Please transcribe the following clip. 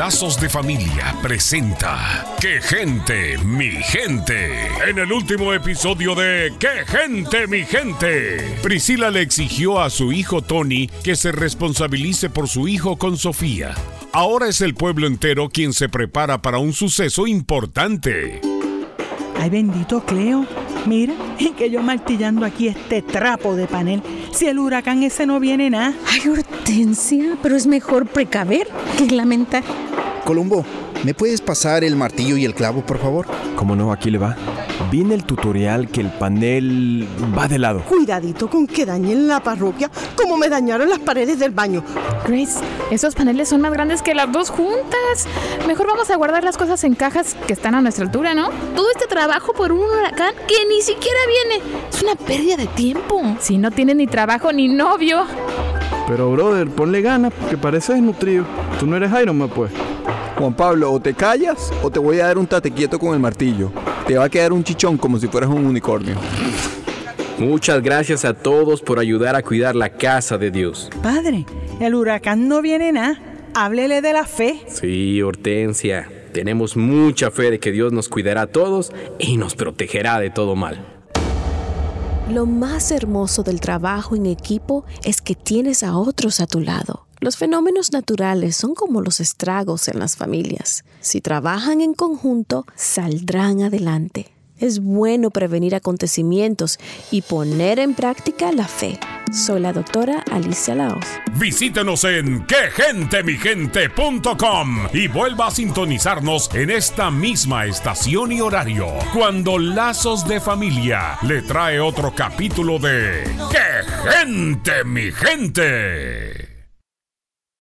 Lazos de Familia presenta ¡Qué gente, mi gente! En el último episodio de ¡Qué gente, mi gente! Priscila le exigió a su hijo Tony que se responsabilice por su hijo con Sofía. Ahora es el pueblo entero quien se prepara para un suceso importante. Ay, bendito Cleo. Mira, que yo martillando aquí este trapo de panel. Si el huracán ese no viene nada. Ay, Hortensia, pero es mejor precaver que lamentar. Colombo, ¿me puedes pasar el martillo y el clavo, por favor? ¿Cómo no? Aquí le va. Viene el tutorial que el panel va de lado. Cuidadito con que dañen la parroquia como me dañaron las paredes del baño. Grace, esos paneles son más grandes que las dos juntas. Mejor vamos a guardar las cosas en cajas que están a nuestra altura, ¿no? Todo este trabajo por un huracán que ni siquiera viene. Es una pérdida de tiempo. Si no tienes ni trabajo ni novio. Pero, brother, ponle ganas porque pareces nutrido. Tú no eres Iron Man, pues. Juan Pablo, o te callas o te voy a dar un tate quieto con el martillo. Te va a quedar un chichón como si fueras un unicornio. Muchas gracias a todos por ayudar a cuidar la casa de Dios. Padre, el huracán no viene nada. Háblele de la fe. Sí, Hortensia. Tenemos mucha fe de que Dios nos cuidará a todos y nos protegerá de todo mal. Lo más hermoso del trabajo en equipo es que tienes a otros a tu lado. Los fenómenos naturales son como los estragos en las familias. Si trabajan en conjunto, saldrán adelante. Es bueno prevenir acontecimientos y poner en práctica la fe. Soy la doctora Alicia Laos. Visítenos en quegentemigente.com y vuelva a sintonizarnos en esta misma estación y horario cuando Lazos de Familia le trae otro capítulo de ¡Qué gente, mi gente!